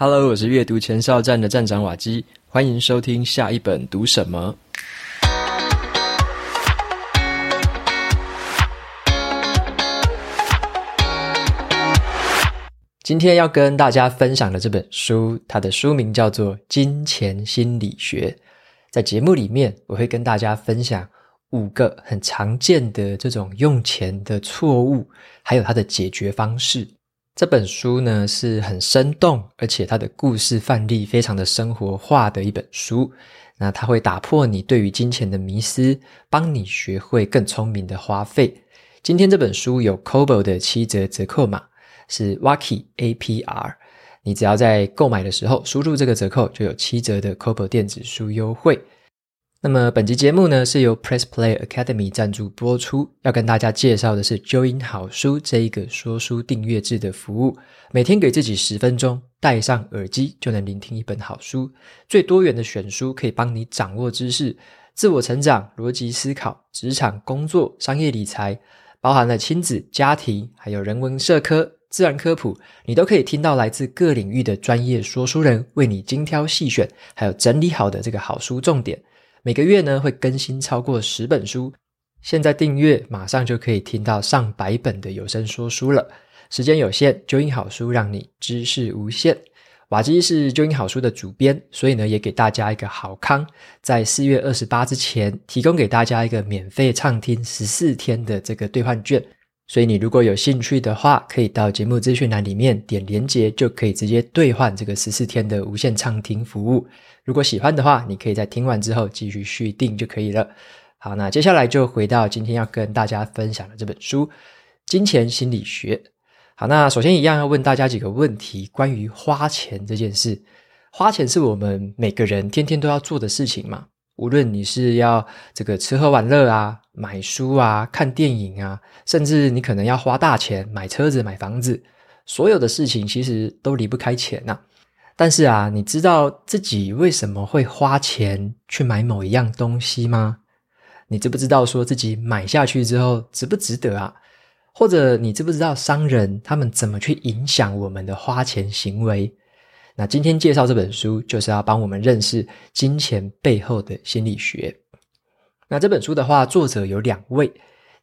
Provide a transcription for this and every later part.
Hello，我是阅读前哨站的站长瓦基，欢迎收听下一本读什么。今天要跟大家分享的这本书，它的书名叫做《金钱心理学》。在节目里面，我会跟大家分享五个很常见的这种用钱的错误，还有它的解决方式。这本书呢是很生动，而且它的故事范例非常的生活化的一本书。那它会打破你对于金钱的迷思，帮你学会更聪明的花费。今天这本书有 Kobo 的七折折扣码，是 Waki APR。你只要在购买的时候输入这个折扣，就有七折的 Kobo 电子书优惠。那么本集节目呢，是由 Press Play Academy 赞助播出。要跟大家介绍的是 Join 好书这一个说书订阅制的服务，每天给自己十分钟，戴上耳机就能聆听一本好书。最多元的选书可以帮你掌握知识，自我成长、逻辑思考、职场、工作、商业理财，包含了亲子、家庭，还有人文社科、自然科普，你都可以听到来自各领域的专业说书人为你精挑细选，还有整理好的这个好书重点。每个月呢会更新超过十本书，现在订阅马上就可以听到上百本的有声说书了。时间有限，Join 好书让你知识无限。瓦基是 Join 好书的主编，所以呢也给大家一个好康，在四月二十八之前提供给大家一个免费畅听十四天的这个兑换券。所以你如果有兴趣的话，可以到节目资讯栏里面点连接，就可以直接兑换这个十四天的无限畅听服务。如果喜欢的话，你可以在听完之后继续续订就可以了。好，那接下来就回到今天要跟大家分享的这本书《金钱心理学》。好，那首先一样要问大家几个问题，关于花钱这件事。花钱是我们每个人天天都要做的事情嘛？无论你是要这个吃喝玩乐啊、买书啊、看电影啊，甚至你可能要花大钱买车子、买房子，所有的事情其实都离不开钱呐。但是啊，你知道自己为什么会花钱去买某一样东西吗？你知不知道说自己买下去之后值不值得啊？或者你知不知道商人他们怎么去影响我们的花钱行为？那今天介绍这本书，就是要帮我们认识金钱背后的心理学。那这本书的话，作者有两位，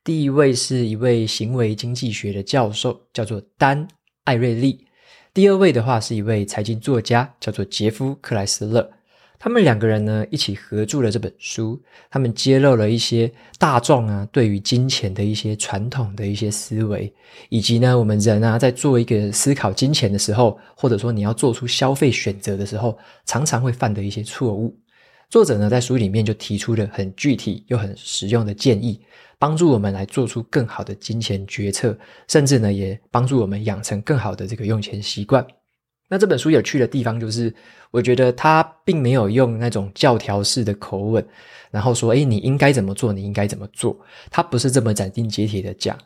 第一位是一位行为经济学的教授，叫做丹·艾瑞利；第二位的话是一位财经作家，叫做杰夫·克莱斯勒。他们两个人呢，一起合著了这本书。他们揭露了一些大众啊对于金钱的一些传统的一些思维，以及呢，我们人啊在做一个思考金钱的时候，或者说你要做出消费选择的时候，常常会犯的一些错误。作者呢在书里面就提出了很具体又很实用的建议，帮助我们来做出更好的金钱决策，甚至呢也帮助我们养成更好的这个用钱习惯。那这本书有趣的地方就是，我觉得他并没有用那种教条式的口吻，然后说：“诶，你应该怎么做？你应该怎么做？”他不是这么斩钉截铁的讲。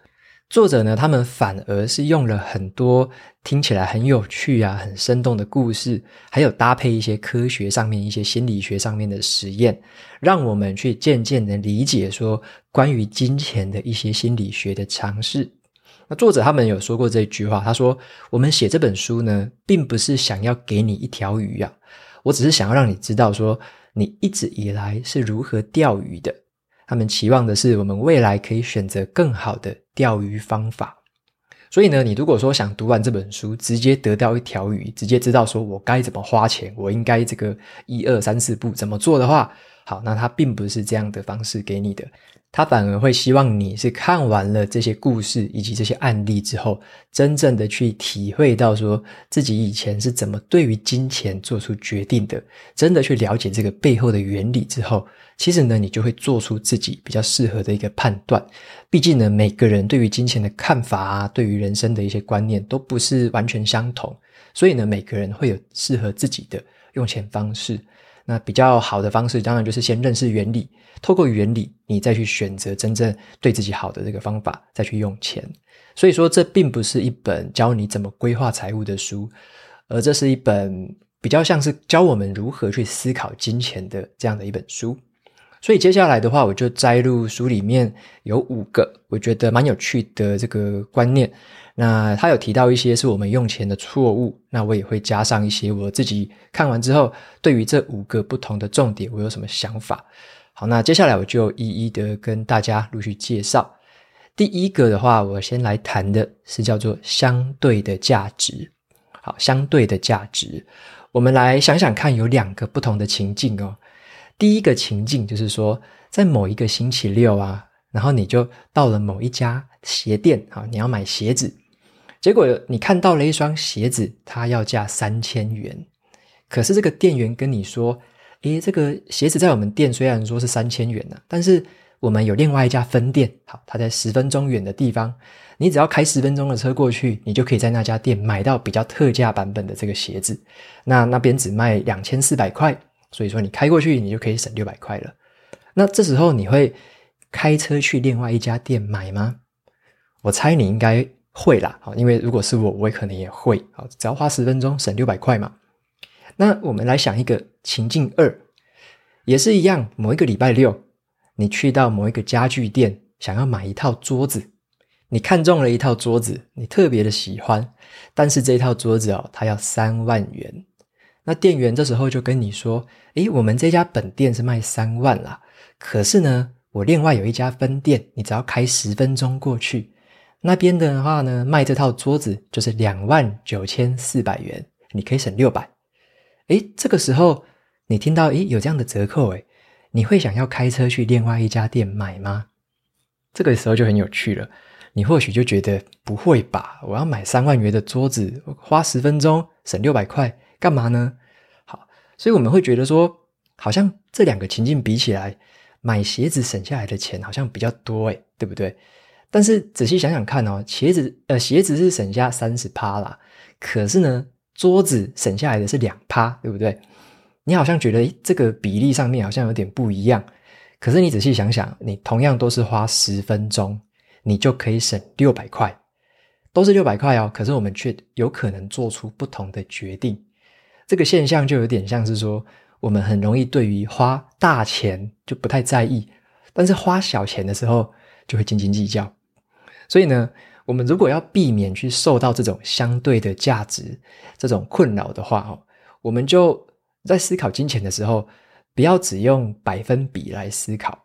作者呢，他们反而是用了很多听起来很有趣啊、很生动的故事，还有搭配一些科学上面、一些心理学上面的实验，让我们去渐渐的理解说关于金钱的一些心理学的常识。那作者他们有说过这句话，他说：“我们写这本书呢，并不是想要给你一条鱼啊，我只是想要让你知道说，你一直以来是如何钓鱼的。他们期望的是，我们未来可以选择更好的钓鱼方法。所以呢，你如果说想读完这本书，直接得到一条鱼，直接知道说我该怎么花钱，我应该这个一二三四步怎么做的话，好，那他并不是这样的方式给你的。”他反而会希望你是看完了这些故事以及这些案例之后，真正的去体会到说自己以前是怎么对于金钱做出决定的，真的去了解这个背后的原理之后，其实呢，你就会做出自己比较适合的一个判断。毕竟呢，每个人对于金钱的看法啊，对于人生的一些观念都不是完全相同，所以呢，每个人会有适合自己的用钱方式。那比较好的方式，当然就是先认识原理，透过原理，你再去选择真正对自己好的这个方法，再去用钱。所以说，这并不是一本教你怎么规划财务的书，而这是一本比较像是教我们如何去思考金钱的这样的一本书。所以接下来的话，我就摘录书里面有五个我觉得蛮有趣的这个观念。那他有提到一些是我们用钱的错误，那我也会加上一些我自己看完之后，对于这五个不同的重点，我有什么想法。好，那接下来我就一一的跟大家陆续介绍。第一个的话，我先来谈的是叫做相对的价值。好，相对的价值，我们来想想看，有两个不同的情境哦。第一个情境就是说，在某一个星期六啊，然后你就到了某一家鞋店，好，你要买鞋子。结果你看到了一双鞋子，它要价三千元，可是这个店员跟你说：“诶，这个鞋子在我们店虽然说是三千元呢，但是我们有另外一家分店，好，它在十分钟远的地方，你只要开十分钟的车过去，你就可以在那家店买到比较特价版本的这个鞋子。那那边只卖两千四百块，所以说你开过去，你就可以省六百块了。那这时候你会开车去另外一家店买吗？我猜你应该。会啦，好，因为如果是我，我也可能也会，好，只要花十分钟省六百块嘛。那我们来想一个情境二，也是一样，某一个礼拜六，你去到某一个家具店，想要买一套桌子，你看中了一套桌子，你特别的喜欢，但是这一套桌子哦，它要三万元。那店员这时候就跟你说，诶，我们这家本店是卖三万啦，可是呢，我另外有一家分店，你只要开十分钟过去。那边的话呢，卖这套桌子就是两万九千四百元，你可以省六百。诶，这个时候你听到诶有这样的折扣，诶，你会想要开车去另外一家店买吗？这个时候就很有趣了，你或许就觉得不会吧，我要买三万元的桌子，花十分钟省六百块，干嘛呢？好，所以我们会觉得说，好像这两个情境比起来，买鞋子省下来的钱好像比较多，诶，对不对？但是仔细想想看哦，鞋子呃鞋子是省下三十趴啦，可是呢桌子省下来的是两趴，对不对？你好像觉得这个比例上面好像有点不一样，可是你仔细想想，你同样都是花十分钟，你就可以省六百块，都是六百块哦，可是我们却有可能做出不同的决定。这个现象就有点像是说，我们很容易对于花大钱就不太在意，但是花小钱的时候就会斤斤计较。所以呢，我们如果要避免去受到这种相对的价值这种困扰的话，哦，我们就在思考金钱的时候，不要只用百分比来思考，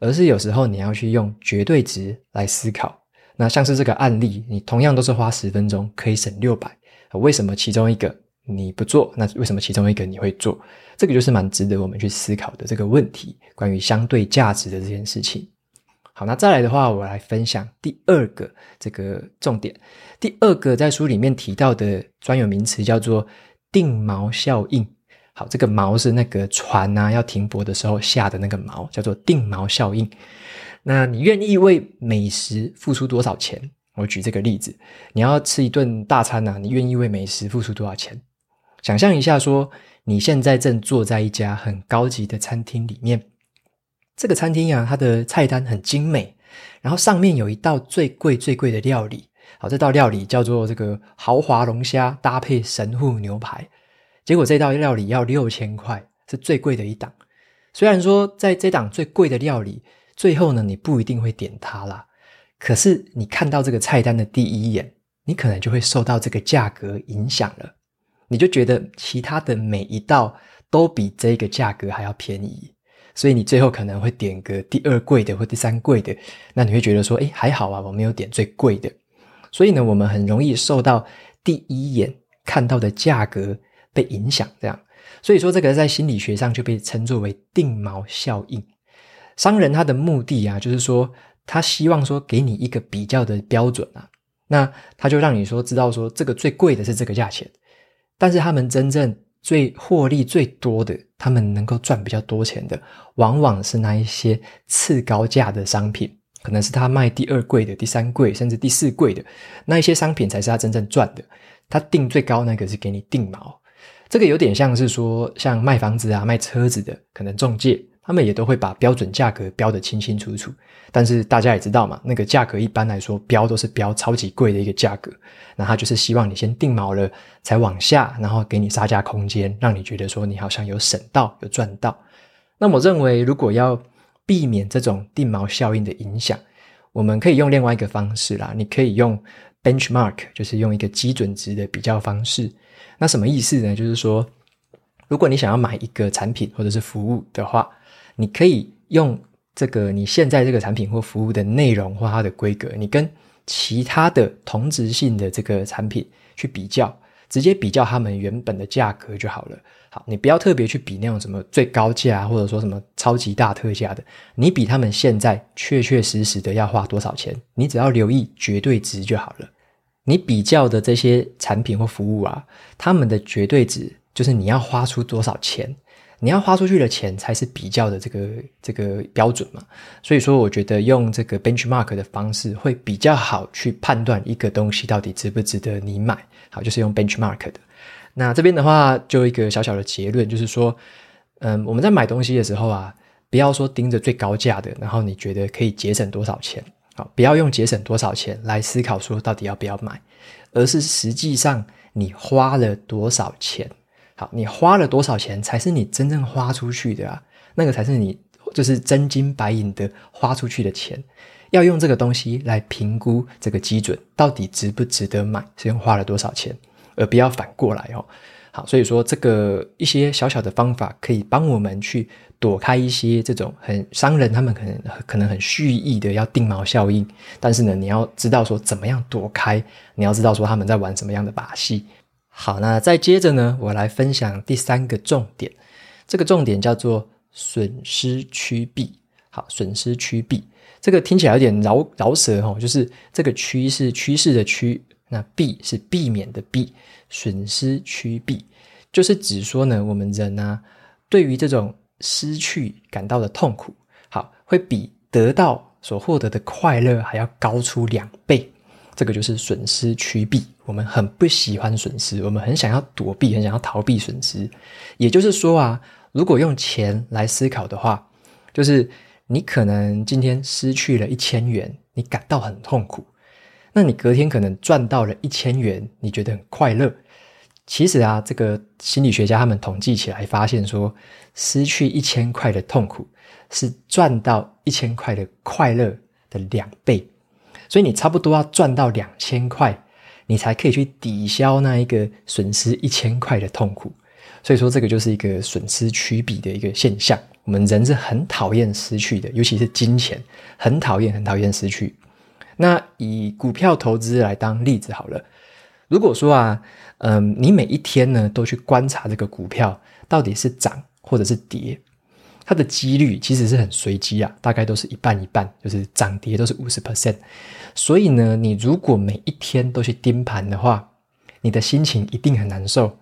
而是有时候你要去用绝对值来思考。那像是这个案例，你同样都是花十分钟可以省六百，为什么其中一个你不做？那为什么其中一个你会做？这个就是蛮值得我们去思考的这个问题，关于相对价值的这件事情。好，那再来的话，我来分享第二个这个重点。第二个在书里面提到的专有名词叫做定锚效应。好，这个锚是那个船啊要停泊的时候下的那个锚，叫做定锚效应。那你愿意为美食付出多少钱？我举这个例子，你要吃一顿大餐啊，你愿意为美食付出多少钱？想象一下，说你现在正坐在一家很高级的餐厅里面。这个餐厅啊，它的菜单很精美，然后上面有一道最贵最贵的料理。好，这道料理叫做这个豪华龙虾搭配神户牛排。结果这道料理要六千块，是最贵的一档。虽然说在这档最贵的料理，最后呢，你不一定会点它啦。可是你看到这个菜单的第一眼，你可能就会受到这个价格影响了。你就觉得其他的每一道都比这个价格还要便宜。所以你最后可能会点个第二贵的或第三贵的，那你会觉得说，诶，还好啊，我没有点最贵的。所以呢，我们很容易受到第一眼看到的价格被影响，这样。所以说，这个在心理学上就被称作为定锚效应。商人他的目的啊，就是说他希望说给你一个比较的标准啊，那他就让你说知道说这个最贵的是这个价钱，但是他们真正。最获利最多的，他们能够赚比较多钱的，往往是那一些次高价的商品，可能是他卖第二贵的、第三贵甚至第四贵的那一些商品，才是他真正赚的。他定最高那个是给你定毛，这个有点像是说，像卖房子啊、卖车子的，可能中介。他们也都会把标准价格标得清清楚楚，但是大家也知道嘛，那个价格一般来说标都是标超级贵的一个价格，那他就是希望你先定毛了才往下，然后给你杀价空间，让你觉得说你好像有省到有赚到。那我认为，如果要避免这种定毛效应的影响，我们可以用另外一个方式啦，你可以用 benchmark，就是用一个基准值的比较方式。那什么意思呢？就是说，如果你想要买一个产品或者是服务的话，你可以用这个你现在这个产品或服务的内容或它的规格，你跟其他的同质性的这个产品去比较。直接比较他们原本的价格就好了。好，你不要特别去比那种什么最高价，或者说什么超级大特价的。你比他们现在确确实实的要花多少钱，你只要留意绝对值就好了。你比较的这些产品或服务啊，他们的绝对值就是你要花出多少钱。你要花出去的钱才是比较的这个这个标准嘛，所以说我觉得用这个 benchmark 的方式会比较好去判断一个东西到底值不值得你买。好，就是用 benchmark 的。那这边的话，就一个小小的结论，就是说，嗯，我们在买东西的时候啊，不要说盯着最高价的，然后你觉得可以节省多少钱，好，不要用节省多少钱来思考说到底要不要买，而是实际上你花了多少钱。好，你花了多少钱才是你真正花出去的啊？那个才是你就是真金白银的花出去的钱。要用这个东西来评估这个基准到底值不值得买，是用花了多少钱，而不要反过来哦。好，所以说这个一些小小的方法可以帮我们去躲开一些这种很商人他们可能可能很蓄意的要定锚效应。但是呢，你要知道说怎么样躲开，你要知道说他们在玩什么样的把戏。好，那再接着呢，我来分享第三个重点。这个重点叫做损失趋避。好，损失趋避，这个听起来有点饶饶舌哦，就是这个趋是趋势的趋，那避是避免的避。损失趋避，就是指说呢，我们人啊，对于这种失去感到的痛苦，好，会比得到所获得的快乐还要高出两倍。这个就是损失趋避，我们很不喜欢损失，我们很想要躲避，很想要逃避损失。也就是说啊，如果用钱来思考的话，就是你可能今天失去了一千元，你感到很痛苦；那你隔天可能赚到了一千元，你觉得很快乐。其实啊，这个心理学家他们统计起来发现说，失去一千块的痛苦是赚到一千块的快乐的两倍。所以你差不多要赚到两千块，你才可以去抵消那一个损失一千块的痛苦。所以说，这个就是一个损失趋避的一个现象。我们人是很讨厌失去的，尤其是金钱，很讨厌，很讨厌失去。那以股票投资来当例子好了。如果说啊，嗯，你每一天呢都去观察这个股票到底是涨或者是跌。它的几率其实是很随机啊，大概都是一半一半，就是涨跌都是五十 percent。所以呢，你如果每一天都去盯盘的话，你的心情一定很难受。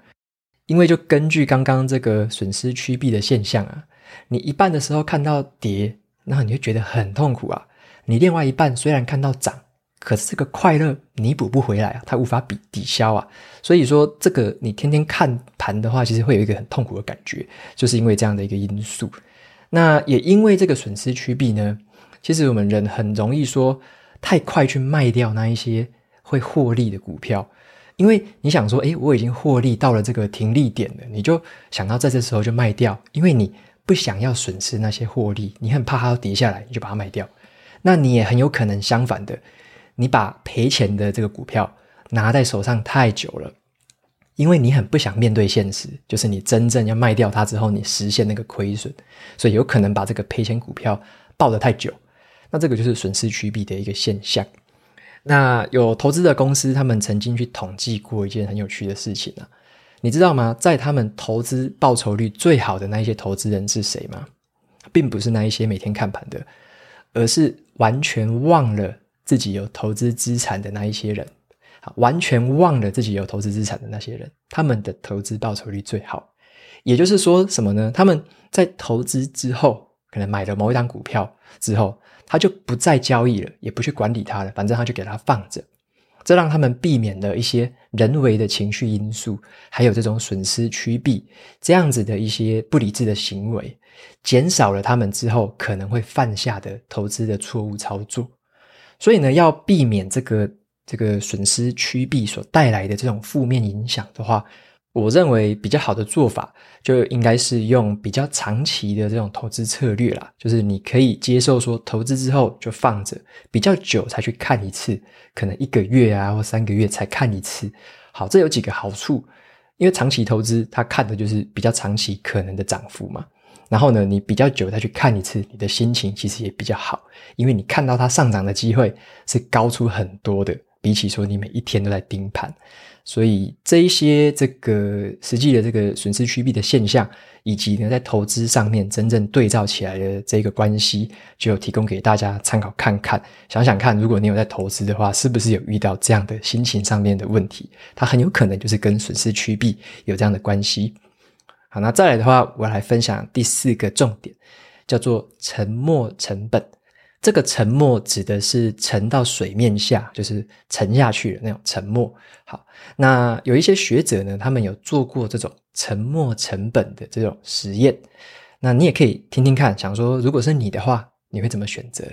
因为就根据刚刚这个损失趋避的现象啊，你一半的时候看到跌，然后你会觉得很痛苦啊。你另外一半虽然看到涨，可是这个快乐弥补不回来啊，它无法比抵消啊。所以说，这个你天天看盘的话，其实会有一个很痛苦的感觉，就是因为这样的一个因素。那也因为这个损失趋避呢，其实我们人很容易说太快去卖掉那一些会获利的股票，因为你想说，诶，我已经获利到了这个停利点了，你就想要在这时候就卖掉，因为你不想要损失那些获利，你很怕它要跌下来，你就把它卖掉。那你也很有可能相反的，你把赔钱的这个股票拿在手上太久了。因为你很不想面对现实，就是你真正要卖掉它之后，你实现那个亏损，所以有可能把这个赔钱股票抱得太久，那这个就是损失趋避的一个现象。那有投资的公司，他们曾经去统计过一件很有趣的事情啊，你知道吗？在他们投资报酬率最好的那一些投资人是谁吗？并不是那一些每天看盘的，而是完全忘了自己有投资资产的那一些人。完全忘了自己有投资资产的那些人，他们的投资报酬率最好。也就是说什么呢？他们在投资之后，可能买了某一档股票之后，他就不再交易了，也不去管理它了，反正他就给它放着。这让他们避免了一些人为的情绪因素，还有这种损失趋避这样子的一些不理智的行为，减少了他们之后可能会犯下的投资的错误操作。所以呢，要避免这个。这个损失趋避所带来的这种负面影响的话，我认为比较好的做法，就应该是用比较长期的这种投资策略啦。就是你可以接受说，投资之后就放着，比较久才去看一次，可能一个月啊或三个月才看一次。好，这有几个好处，因为长期投资它看的就是比较长期可能的涨幅嘛。然后呢，你比较久再去看一次，你的心情其实也比较好，因为你看到它上涨的机会是高出很多的，比起说你每一天都在盯盘。所以这一些这个实际的这个损失趋避的现象，以及呢在投资上面真正对照起来的这个关系，就提供给大家参考看看。想想看，如果你有在投资的话，是不是有遇到这样的心情上面的问题？它很有可能就是跟损失趋避有这样的关系。好，那再来的话，我来分享第四个重点，叫做沉没成本。这个沉没指的是沉到水面下，就是沉下去的那种沉没。好，那有一些学者呢，他们有做过这种沉没成本的这种实验。那你也可以听听看，想说如果是你的话，你会怎么选择？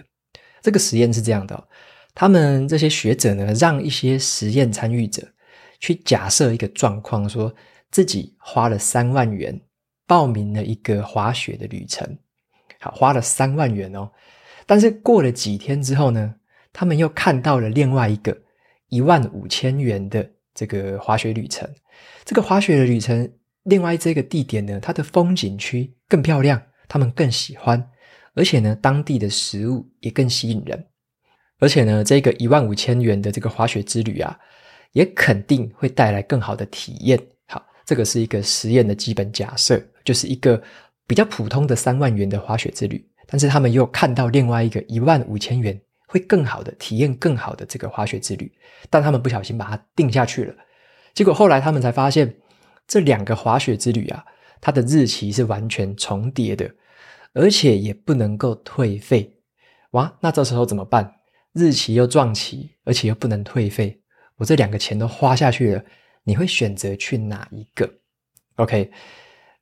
这个实验是这样的，他们这些学者呢，让一些实验参与者去假设一个状况，说自己花了三万元报名了一个滑雪的旅程。好，花了三万元哦。但是过了几天之后呢，他们又看到了另外一个一万五千元的这个滑雪旅程。这个滑雪的旅程，另外这个地点呢，它的风景区更漂亮，他们更喜欢，而且呢，当地的食物也更吸引人。而且呢，这个一万五千元的这个滑雪之旅啊，也肯定会带来更好的体验。好，这个是一个实验的基本假设，就是一个比较普通的三万元的滑雪之旅。但是他们又看到另外一个一万五千元会更好的体验，更好的这个滑雪之旅，但他们不小心把它定下去了。结果后来他们才发现，这两个滑雪之旅啊，它的日期是完全重叠的，而且也不能够退费。哇，那这时候怎么办？日期又撞期，而且又不能退费，我这两个钱都花下去了，你会选择去哪一个？OK，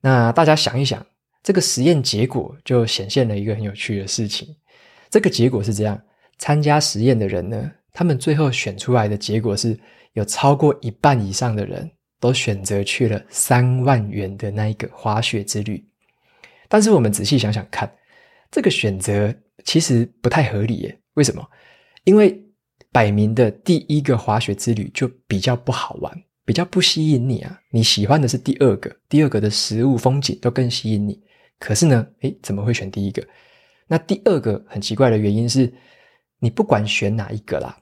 那大家想一想。这个实验结果就显现了一个很有趣的事情。这个结果是这样：参加实验的人呢，他们最后选出来的结果是有超过一半以上的人都选择去了三万元的那一个滑雪之旅。但是我们仔细想想看，这个选择其实不太合理耶。为什么？因为摆明的第一个滑雪之旅就比较不好玩，比较不吸引你啊。你喜欢的是第二个，第二个的食物风景都更吸引你。可是呢，诶，怎么会选第一个？那第二个很奇怪的原因是，你不管选哪一个啦，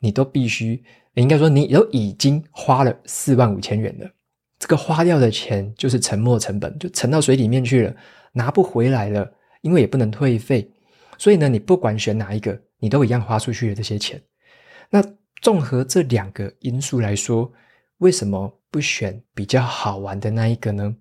你都必须，应该说你都已经花了四万五千元了。这个花掉的钱就是沉没成本，就沉到水里面去了，拿不回来了，因为也不能退费。所以呢，你不管选哪一个，你都一样花出去了这些钱。那综合这两个因素来说，为什么不选比较好玩的那一个呢？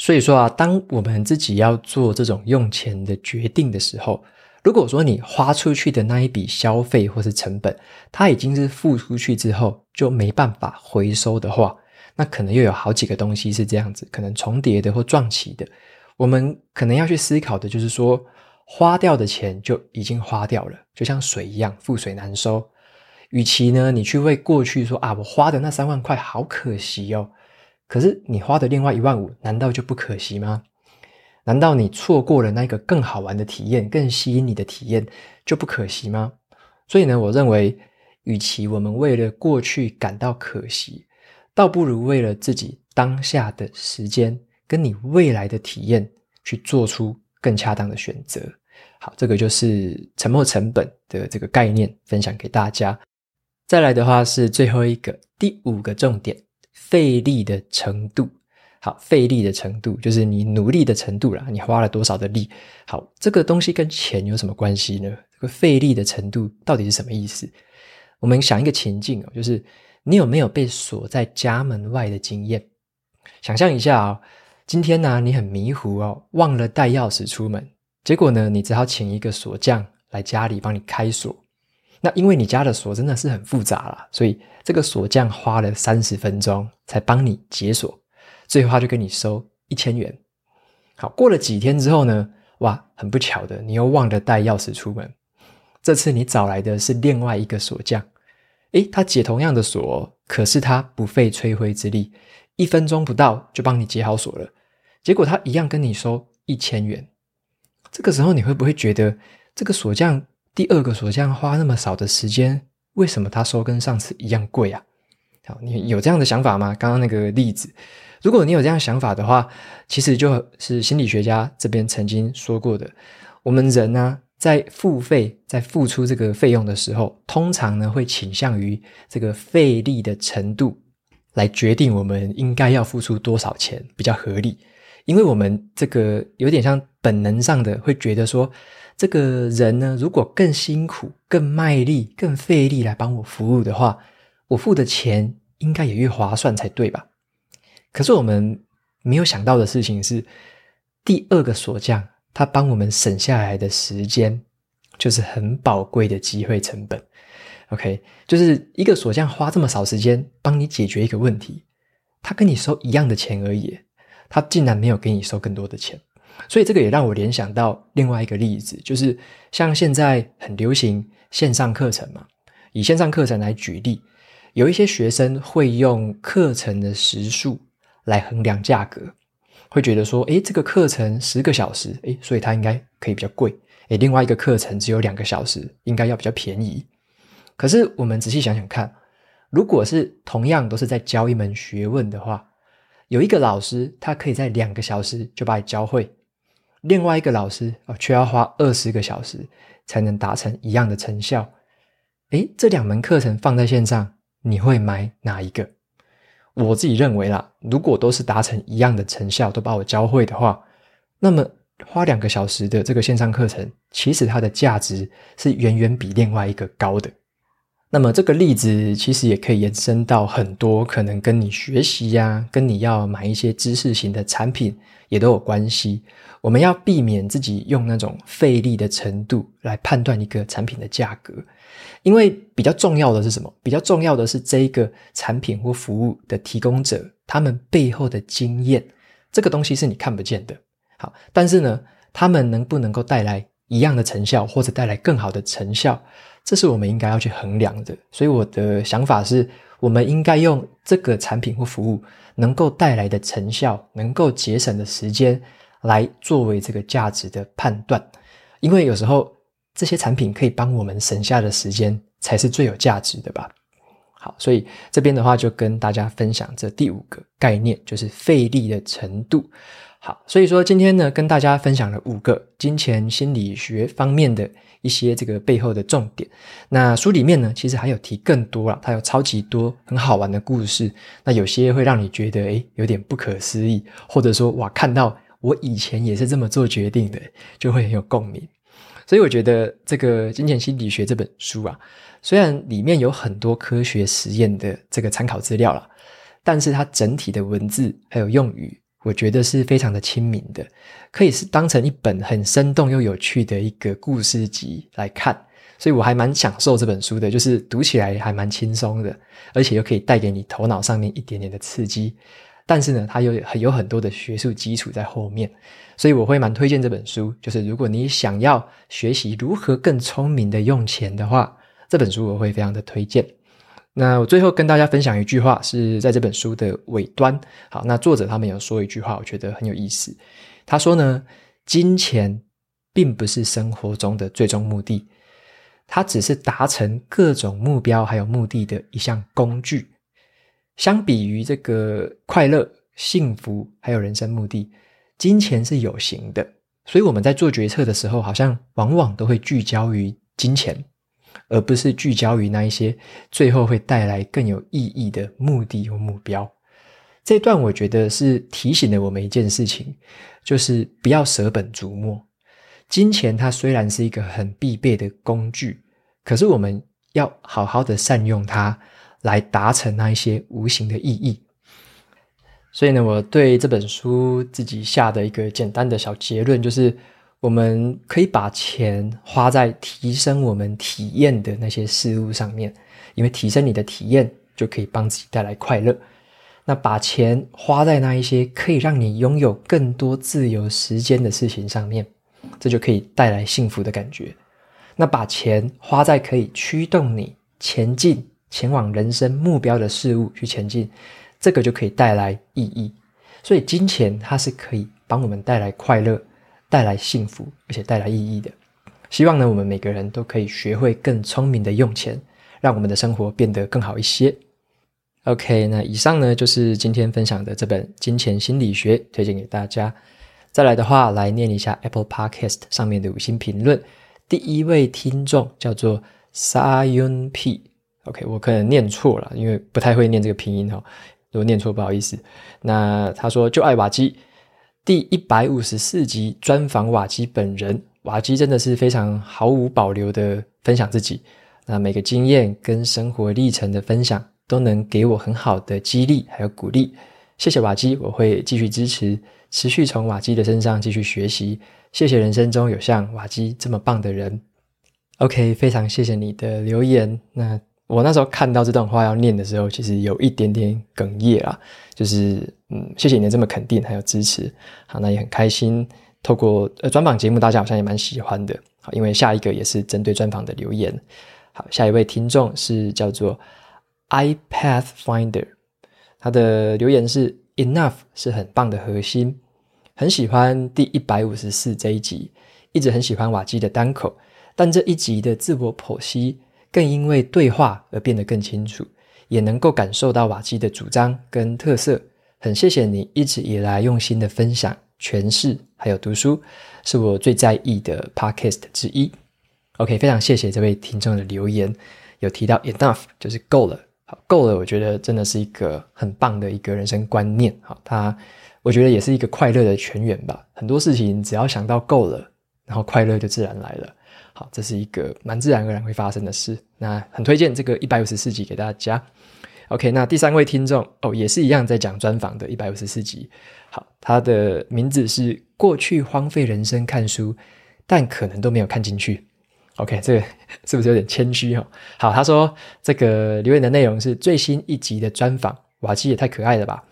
所以说啊，当我们自己要做这种用钱的决定的时候，如果说你花出去的那一笔消费或是成本，它已经是付出去之后就没办法回收的话，那可能又有好几个东西是这样子，可能重叠的或撞期的。我们可能要去思考的就是说，花掉的钱就已经花掉了，就像水一样，覆水难收。与其呢，你去为过去说啊，我花的那三万块好可惜哦。可是你花的另外一万五，难道就不可惜吗？难道你错过了那个更好玩的体验、更吸引你的体验就不可惜吗？所以呢，我认为，与其我们为了过去感到可惜，倒不如为了自己当下的时间跟你未来的体验，去做出更恰当的选择。好，这个就是沉没成本的这个概念，分享给大家。再来的话是最后一个，第五个重点。费力的程度，好，费力的程度就是你努力的程度啦，你花了多少的力？好，这个东西跟钱有什么关系呢？这个费力的程度到底是什么意思？我们想一个情境哦，就是你有没有被锁在家门外的经验？想象一下啊、哦，今天呢，你很迷糊哦，忘了带钥匙出门，结果呢，你只好请一个锁匠来家里帮你开锁。那因为你家的锁真的是很复杂啦，所以这个锁匠花了三十分钟才帮你解锁，最后他就跟你收一千元。好，过了几天之后呢，哇，很不巧的，你又忘了带钥匙出门。这次你找来的是另外一个锁匠，诶，他解同样的锁，可是他不费吹灰之力，一分钟不到就帮你解好锁了，结果他一样跟你收一千元。这个时候你会不会觉得这个锁匠第二个锁匠花那么少的时间，为什么他收跟上次一样贵啊？好，你有这样的想法吗？刚刚那个例子，如果你有这样想法的话，其实就是心理学家这边曾经说过的，我们人呢、在付费、在付出这个费用的时候，通常呢会倾向于这个费力的程度来决定我们应该要付出多少钱比较合理。因为我们这个有点像本能上的会觉得说，这个人呢如果更辛苦、更卖力、更费力来帮我服务的话，我付的钱应该也越划算才对吧？可是我们没有想到的事情是，第二个锁匠。他帮我们省下来的时间，就是很宝贵的机会成本。OK，就是一个锁匠花这么少时间帮你解决一个问题，他跟你收一样的钱而已，他竟然没有给你收更多的钱。所以这个也让我联想到另外一个例子，就是像现在很流行线上课程嘛，以线上课程来举例，有一些学生会用课程的时数来衡量价格。会觉得说，诶，这个课程十个小时，诶，所以它应该可以比较贵。诶，另外一个课程只有两个小时，应该要比较便宜。可是我们仔细想想看，如果是同样都是在教一门学问的话，有一个老师他可以在两个小时就把你教会，另外一个老师哦却要花二十个小时才能达成一样的成效。诶，这两门课程放在线上，你会买哪一个？我自己认为啦，如果都是达成一样的成效，都把我教会的话，那么花两个小时的这个线上课程，其实它的价值是远远比另外一个高的。那么这个例子其实也可以延伸到很多可能跟你学习呀，跟你要买一些知识型的产品也都有关系。我们要避免自己用那种费力的程度来判断一个产品的价格。因为比较重要的是什么？比较重要的是这一个产品或服务的提供者，他们背后的经验，这个东西是你看不见的。好，但是呢，他们能不能够带来一样的成效，或者带来更好的成效，这是我们应该要去衡量的。所以我的想法是，我们应该用这个产品或服务能够带来的成效，能够节省的时间，来作为这个价值的判断。因为有时候。这些产品可以帮我们省下的时间，才是最有价值的吧？好，所以这边的话就跟大家分享这第五个概念，就是费力的程度。好，所以说今天呢，跟大家分享了五个金钱心理学方面的一些这个背后的重点。那书里面呢，其实还有提更多啦，它有超级多很好玩的故事。那有些会让你觉得诶有点不可思议，或者说哇，看到我以前也是这么做决定的，就会很有共鸣。所以我觉得这个《金钱心理学》这本书啊，虽然里面有很多科学实验的这个参考资料啦，但是它整体的文字还有用语，我觉得是非常的亲民的，可以是当成一本很生动又有趣的一个故事集来看。所以我还蛮享受这本书的，就是读起来还蛮轻松的，而且又可以带给你头脑上面一点点的刺激。但是呢，它有很有很多的学术基础在后面。所以我会蛮推荐这本书，就是如果你想要学习如何更聪明的用钱的话，这本书我会非常的推荐。那我最后跟大家分享一句话，是在这本书的尾端。好，那作者他们有说一句话，我觉得很有意思。他说呢，金钱并不是生活中的最终目的，它只是达成各种目标还有目的的一项工具。相比于这个快乐、幸福还有人生目的。金钱是有形的，所以我们在做决策的时候，好像往往都会聚焦于金钱，而不是聚焦于那一些最后会带来更有意义的目的和目标。这段我觉得是提醒了我们一件事情，就是不要舍本逐末。金钱它虽然是一个很必备的工具，可是我们要好好的善用它，来达成那一些无形的意义。所以呢，我对这本书自己下的一个简单的小结论就是，我们可以把钱花在提升我们体验的那些事物上面，因为提升你的体验就可以帮自己带来快乐。那把钱花在那一些可以让你拥有更多自由时间的事情上面，这就可以带来幸福的感觉。那把钱花在可以驱动你前进、前往人生目标的事物去前进。这个就可以带来意义。所以金钱它是可以帮我们带来快乐、带来幸福，而且带来意义的。希望呢，我们每个人都可以学会更聪明的用钱，让我们的生活变得更好一些。OK，那以上呢就是今天分享的这本《金钱心理学》，推荐给大家。再来的话，来念一下 Apple Podcast 上面的五星评论。第一位听众叫做 Sayun P。OK，我可能念错了，因为不太会念这个拼音哈。如果念错，不好意思。那他说就爱瓦基，第一百五十四集专访瓦基本人。瓦基真的是非常毫无保留的分享自己，那每个经验跟生活历程的分享都能给我很好的激励还有鼓励。谢谢瓦基，我会继续支持，持续从瓦基的身上继续学习。谢谢人生中有像瓦基这么棒的人。OK，非常谢谢你的留言。那我那时候看到这段话要念的时候，其实有一点点哽咽啊，就是嗯，谢谢你的这么肯定还有支持。好，那也很开心。透过呃专访节目，大家好像也蛮喜欢的。好，因为下一个也是针对专访的留言。好，下一位听众是叫做 iPad Finder，他的留言是 Enough 是很棒的核心，很喜欢第一百五十四这一集，一直很喜欢瓦基的单口，但这一集的自我剖析更因为对话而变得更清楚，也能够感受到瓦基的主张跟特色。很谢谢你一直以来用心的分享。诠释还有读书是我最在意的 podcast 之一。OK，非常谢谢这位听众的留言，有提到 enough 就是够了，好，够了，我觉得真的是一个很棒的一个人生观念。好，它我觉得也是一个快乐的泉源吧。很多事情只要想到够了，然后快乐就自然来了。好，这是一个蛮自然而然会发生的事。那很推荐这个一百五十四集给大家。OK，那第三位听众哦，也是一样在讲专访的一百五十四集。好，他的名字是过去荒废人生看书，但可能都没有看进去。OK，这个 是不是有点谦虚哈？好，他说这个留言的内容是最新一集的专访，瓦基也太可爱了吧！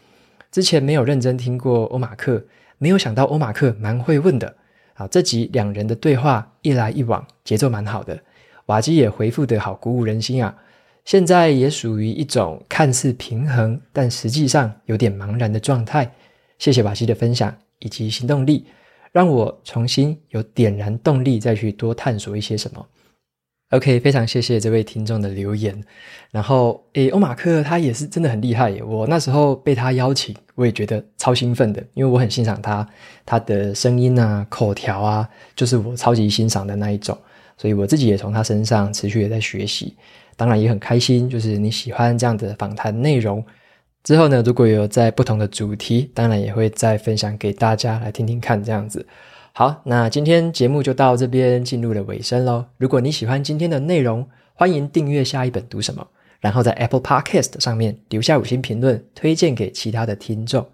之前没有认真听过欧马克，没有想到欧马克蛮会问的。好，这集两人的对话一来一往，节奏蛮好的，瓦基也回复得好鼓舞人心啊！现在也属于一种看似平衡，但实际上有点茫然的状态。谢谢瓦基的分享以及行动力，让我重新有点燃动力，再去多探索一些什么。OK，非常谢谢这位听众的留言。然后，诶，欧马克他也是真的很厉害耶。我那时候被他邀请，我也觉得超兴奋的，因为我很欣赏他，他的声音啊、口条啊，就是我超级欣赏的那一种。所以我自己也从他身上持续的在学习，当然也很开心，就是你喜欢这样的访谈内容。之后呢，如果有在不同的主题，当然也会再分享给大家来听听看，这样子。好，那今天节目就到这边进入了尾声喽。如果你喜欢今天的内容，欢迎订阅下一本读什么，然后在 Apple Podcast 上面留下五星评论，推荐给其他的听众。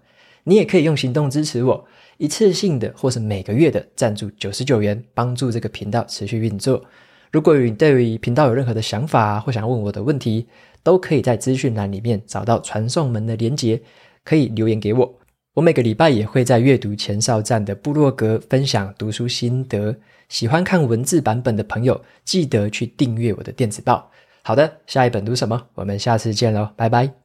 你也可以用行动支持我，一次性的或是每个月的赞助九十九元，帮助这个频道持续运作。如果你对于频道有任何的想法或想问我的问题，都可以在资讯栏里面找到传送门的连接，可以留言给我。我每个礼拜也会在阅读前哨站的部落格分享读书心得。喜欢看文字版本的朋友，记得去订阅我的电子报。好的，下一本读什么？我们下次见喽，拜拜。